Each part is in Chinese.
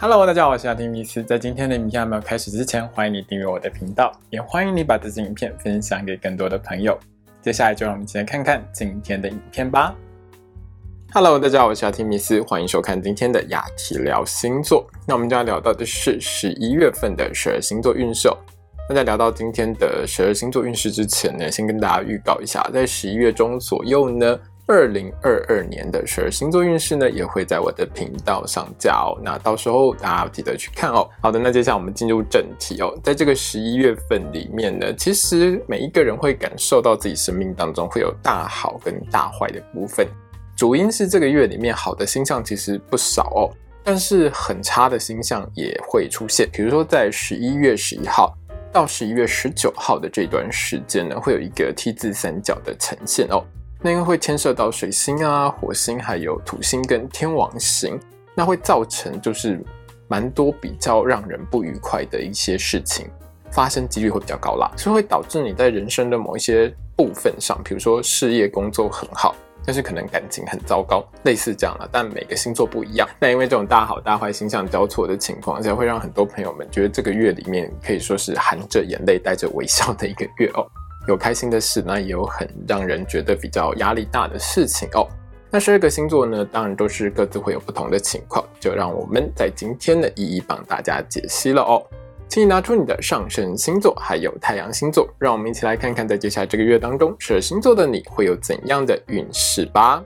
Hello，大家好，我是阿丁米斯。在今天的影片还没有开始之前，欢迎你订阅我的频道，也欢迎你把这支影片分享给更多的朋友。接下来就让我们一起来看看今天的影片吧。Hello，大家好，我是阿提米斯，欢迎收看今天的雅提聊星座。那我们就要聊到的是十一月份的十二星座运势。那在聊到今天的十二星座运势之前呢，先跟大家预告一下，在十一月中左右呢。二零二二年的十二星座运势呢，也会在我的频道上架哦。那到时候大家记得去看哦。好的，那接下来我们进入正题哦。在这个十一月份里面呢，其实每一个人会感受到自己生命当中会有大好跟大坏的部分。主因是这个月里面好的星象其实不少哦，但是很差的星象也会出现。比如说在十一月十一号到十一月十九号的这段时间呢，会有一个 T 字三角的呈现哦。那因为会牵涉到水星啊、火星，还有土星跟天王星，那会造成就是蛮多比较让人不愉快的一些事情发生几率会比较高啦，所以会导致你在人生的某一些部分上，比如说事业工作很好，但是可能感情很糟糕，类似这样了。但每个星座不一样，那因为这种大好大坏星象交错的情况下，会让很多朋友们觉得这个月里面可以说是含着眼泪带着微笑的一个月哦。有开心的事，那也有很让人觉得比较压力大的事情哦。那十二个星座呢，当然都是各自会有不同的情况，就让我们在今天的一一帮大家解析了哦。请你拿出你的上升星座，还有太阳星座，让我们一起来看看，在接下来这个月当中，十二星座的你会有怎样的运势吧。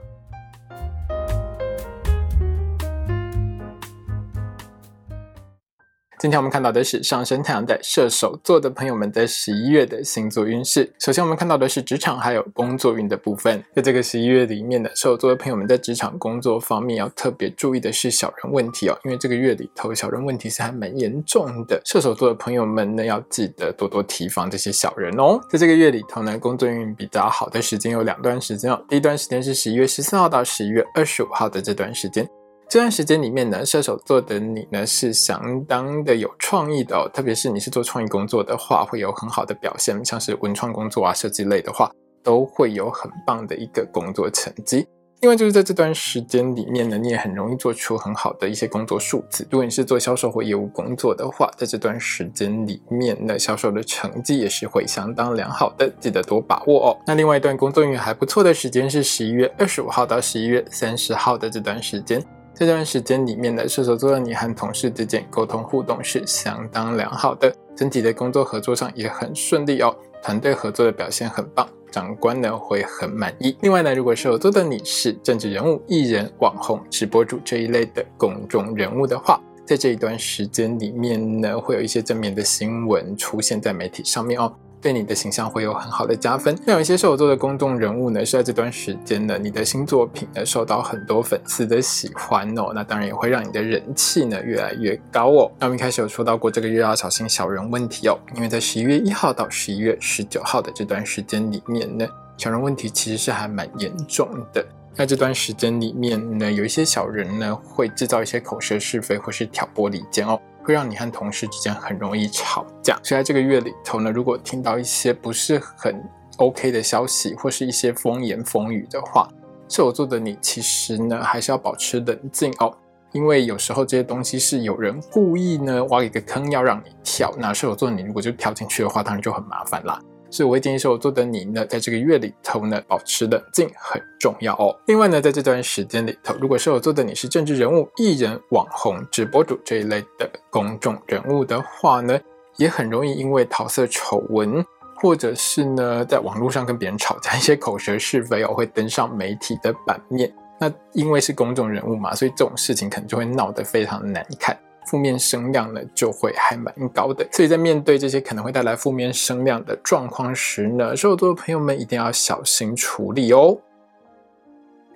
今天我们看到的是上升太阳在射手座的朋友们在十一月的星座运势。首先，我们看到的是职场还有工作运的部分。在这个十一月里面的射手座的朋友们在职场工作方面要特别注意的是小人问题哦，因为这个月里头小人问题是还蛮严重的。射手座的朋友们呢，要记得多多提防这些小人哦。在这个月里头呢，工作运比较好的时间有两段时间哦。第一段时间是十一月十四号到十一月二十五号的这段时间。这段时间里面呢，射手座的你呢是相当的有创意的哦，特别是你是做创意工作的话，会有很好的表现，像是文创工作啊、设计类的话，都会有很棒的一个工作成绩。另外就是在这段时间里面呢，你也很容易做出很好的一些工作数字。如果你是做销售或业务工作的话，在这段时间里面呢，销售的成绩也是会相当良好的，记得多把握哦。那另外一段工作运还不错的时间是十一月二十五号到十一月三十号的这段时间。这段时间里面的射手座的你和同事之间沟通互动是相当良好的，整体的工作合作上也很顺利哦，团队合作的表现很棒，长官呢会很满意。另外呢，如果射手座的你是政治人物、艺人、网红、直播主这一类的公众人物的话，在这一段时间里面呢，会有一些正面的新闻出现在媒体上面哦。对你的形象会有很好的加分。那有一些射手座的公众人物呢，是在这段时间呢，你的新作品呢受到很多粉丝的喜欢哦，那当然也会让你的人气呢越来越高哦。那我们一开始有说到过，这个月要小心小人问题哦，因为在十一月一号到十一月十九号的这段时间里面呢，小人问题其实是还蛮严重的。在这段时间里面呢，有一些小人呢会制造一些口舌是非或是挑拨离间哦。会让你和同事之间很容易吵架，所以在这个月里头呢，如果听到一些不是很 OK 的消息，或是一些风言风语的话，射手座的你其实呢还是要保持冷静哦，因为有时候这些东西是有人故意呢挖一个坑要让你跳，那射手座你如果就跳进去的话，当然就很麻烦啦。所以我会建议射手座的你呢，在这个月里头呢，保持冷静很重要哦。另外呢，在这段时间里头，如果射手座的你是政治人物、艺人、网红、直播主这一类的公众人物的话呢，也很容易因为桃色丑闻，或者是呢，在网络上跟别人吵架，一些口舌是非哦，会登上媒体的版面。那因为是公众人物嘛，所以这种事情可能就会闹得非常难看。负面声量呢就会还蛮高的，所以在面对这些可能会带来负面声量的状况时呢，射手座的朋友们一定要小心处理哦。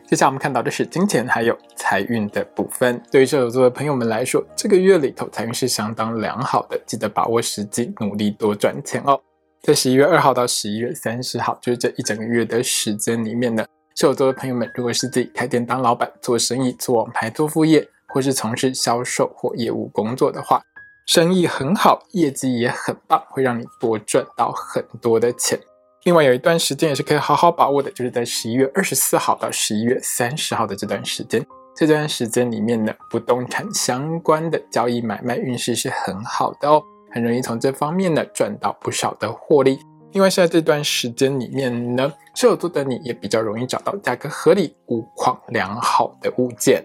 接下来我们看到的是金钱还有财运的部分。对于射手座的朋友们来说，这个月里头财运是相当良好的，记得把握时机，努力多赚钱哦。在十一月二号到十一月三十号，就是这一整个月的时间里面呢，射手座的朋友们，如果是自己开店当老板、做生意、做网牌、做副业。或是从事销售或业务工作的话，生意很好，业绩也很棒，会让你多赚到很多的钱。另外有一段时间也是可以好好把握的，就是在十一月二十四号到十一月三十号的这段时间。这段时间里面呢，不动产相关的交易买卖运势是很好的哦，很容易从这方面呢赚到不少的获利。另外，在这段时间里面呢，射手座的你也比较容易找到价格合理、物况良好的物件。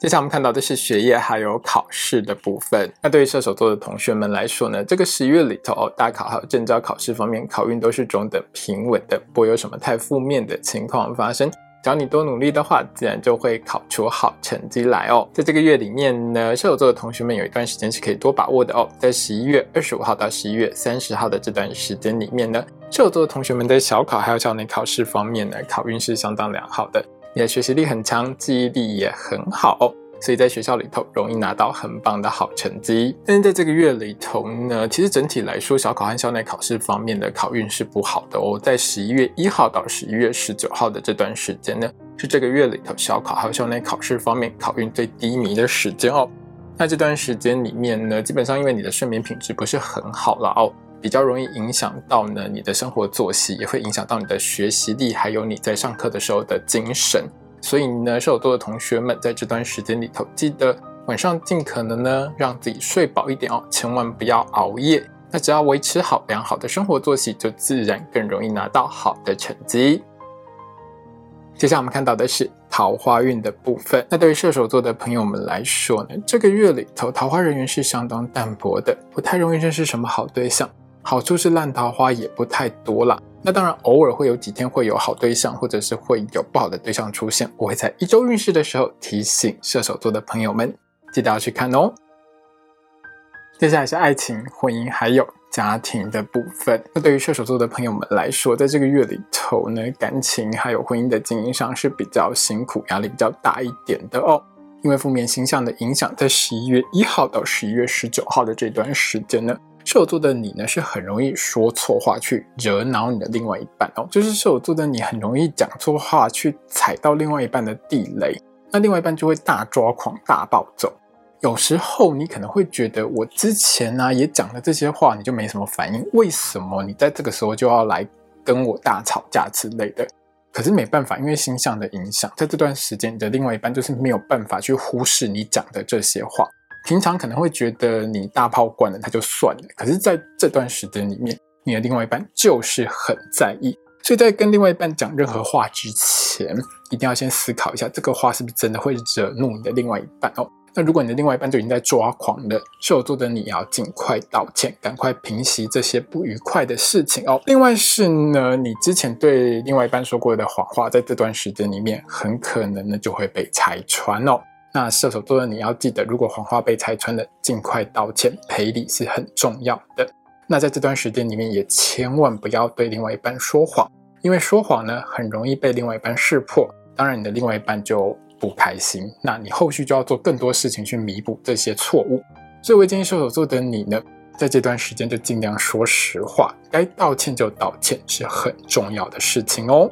接下来我们看到的是学业还有考试的部分。那对于射手座的同学们来说呢，这个十一月里头哦，大考还有证照考试方面，考运都是中等平稳的，不会有什么太负面的情况发生。只要你多努力的话，自然就会考出好成绩来哦。在这个月里面呢，射手座的同学们有一段时间是可以多把握的哦。在十一月二十五号到十一月三十号的这段时间里面呢，射手座的同学们在小考还有校内考试方面呢，考运是相当良好的。你的学习力很强，记忆力也很好。所以在学校里头容易拿到很棒的好成绩，但是在这个月里头呢，其实整体来说，小考和校内考试方面的考运是不好的哦。在十一月一号到十一月十九号的这段时间呢，是这个月里头小考还有校内考试方面考运最低迷的时间哦。那这段时间里面呢，基本上因为你的睡眠品质不是很好了哦，比较容易影响到呢你的生活作息，也会影响到你的学习力，还有你在上课的时候的精神。所以呢，射手座的同学们在这段时间里头，记得晚上尽可能呢让自己睡饱一点哦，千万不要熬夜。那只要维持好良好的生活作息，就自然更容易拿到好的成绩。接下来我们看到的是桃花运的部分。那对于射手座的朋友们来说呢，这个月里头桃花人缘是相当淡薄的，不太容易认识什么好对象。好处是烂桃花也不太多了。那当然，偶尔会有几天会有好对象，或者是会有不好的对象出现。我会在一周运势的时候提醒射手座的朋友们，记得要去看哦。接下来是爱情、婚姻还有家庭的部分。那对于射手座的朋友们来说，在这个月里头呢，感情还有婚姻的经营上是比较辛苦、压力比较大一点的哦。因为负面形象的影响，在十一月一号到十一月十九号的这段时间呢。射手座的你呢，是很容易说错话去惹恼你的另外一半哦。就是射手座的你很容易讲错话去踩到另外一半的地雷，那另外一半就会大抓狂、大暴走。有时候你可能会觉得，我之前呢也讲了这些话，你就没什么反应，为什么你在这个时候就要来跟我大吵架之类的？可是没办法，因为星象的影响，在这段时间你的另外一半就是没有办法去忽视你讲的这些话。平常可能会觉得你大炮惯了，他就算了。可是在这段时间里面，你的另外一半就是很在意，所以在跟另外一半讲任何话之前，一定要先思考一下，这个话是不是真的会惹怒你的另外一半哦。那如果你的另外一半就已经在抓狂了，射手座的你要尽快道歉，赶快平息这些不愉快的事情哦。另外是呢，你之前对另外一半说过的谎话，在这段时间里面，很可能呢就会被拆穿哦。那射手座的你要记得，如果谎话被拆穿了，尽快道歉赔礼是很重要的。那在这段时间里面，也千万不要对另外一半说谎，因为说谎呢，很容易被另外一半识破，当然你的另外一半就不开心。那你后续就要做更多事情去弥补这些错误。所以，我建议射手座的你呢，在这段时间就尽量说实话，该道歉就道歉，是很重要的事情哦。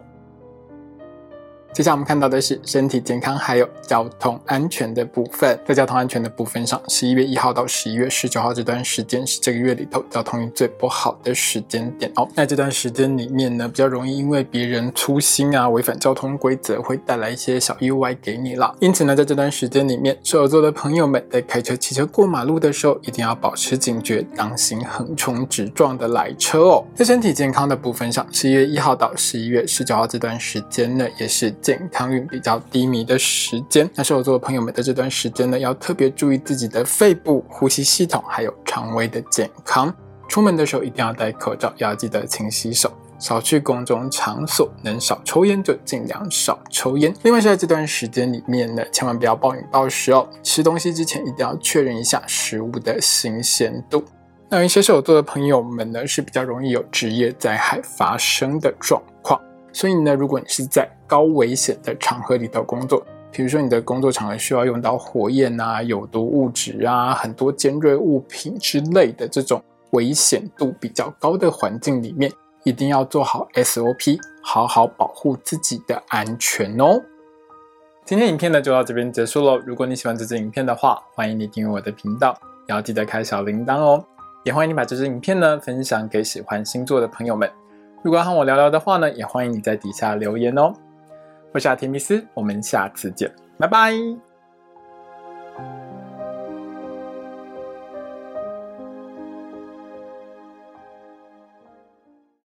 接下来我们看到的是身体健康还有交通安全的部分。在交通安全的部分上，十一月一号到十一月十九号这段时间是这个月里头交通运最不好的时间点哦。那这段时间里面呢，比较容易因为别人粗心啊，违反交通规则，会带来一些小意外给你了。因此呢，在这段时间里面，射手座的朋友们在开车、骑车过马路的时候，一定要保持警觉，当心横冲直撞的来车哦。在身体健康的部分上，十一月一号到十一月十九号这段时间呢，也是。健康运比较低迷的时间，那射手座的朋友们在这段时间呢，要特别注意自己的肺部、呼吸系统还有肠胃的健康。出门的时候一定要戴口罩，要记得勤洗手，少去公众场所，能少抽烟就尽量少抽烟。另外是在这段时间里面呢，千万不要暴饮暴食哦，吃东西之前一定要确认一下食物的新鲜度。那有一些射手座的朋友们呢，是比较容易有职业灾害发生的状况。所以呢，如果你是在高危险的场合里头工作，比如说你的工作场合需要用到火焰啊、有毒物质啊、很多尖锐物品之类的这种危险度比较高的环境里面，一定要做好 SOP，好好保护自己的安全哦。今天影片呢就到这边结束喽。如果你喜欢这支影片的话，欢迎你订阅我的频道，也要记得开小铃铛哦。也欢迎你把这支影片呢分享给喜欢星座的朋友们。如果要和我聊聊的话呢，也欢迎你在底下留言哦。我是阿提米斯，我们下次见。拜拜。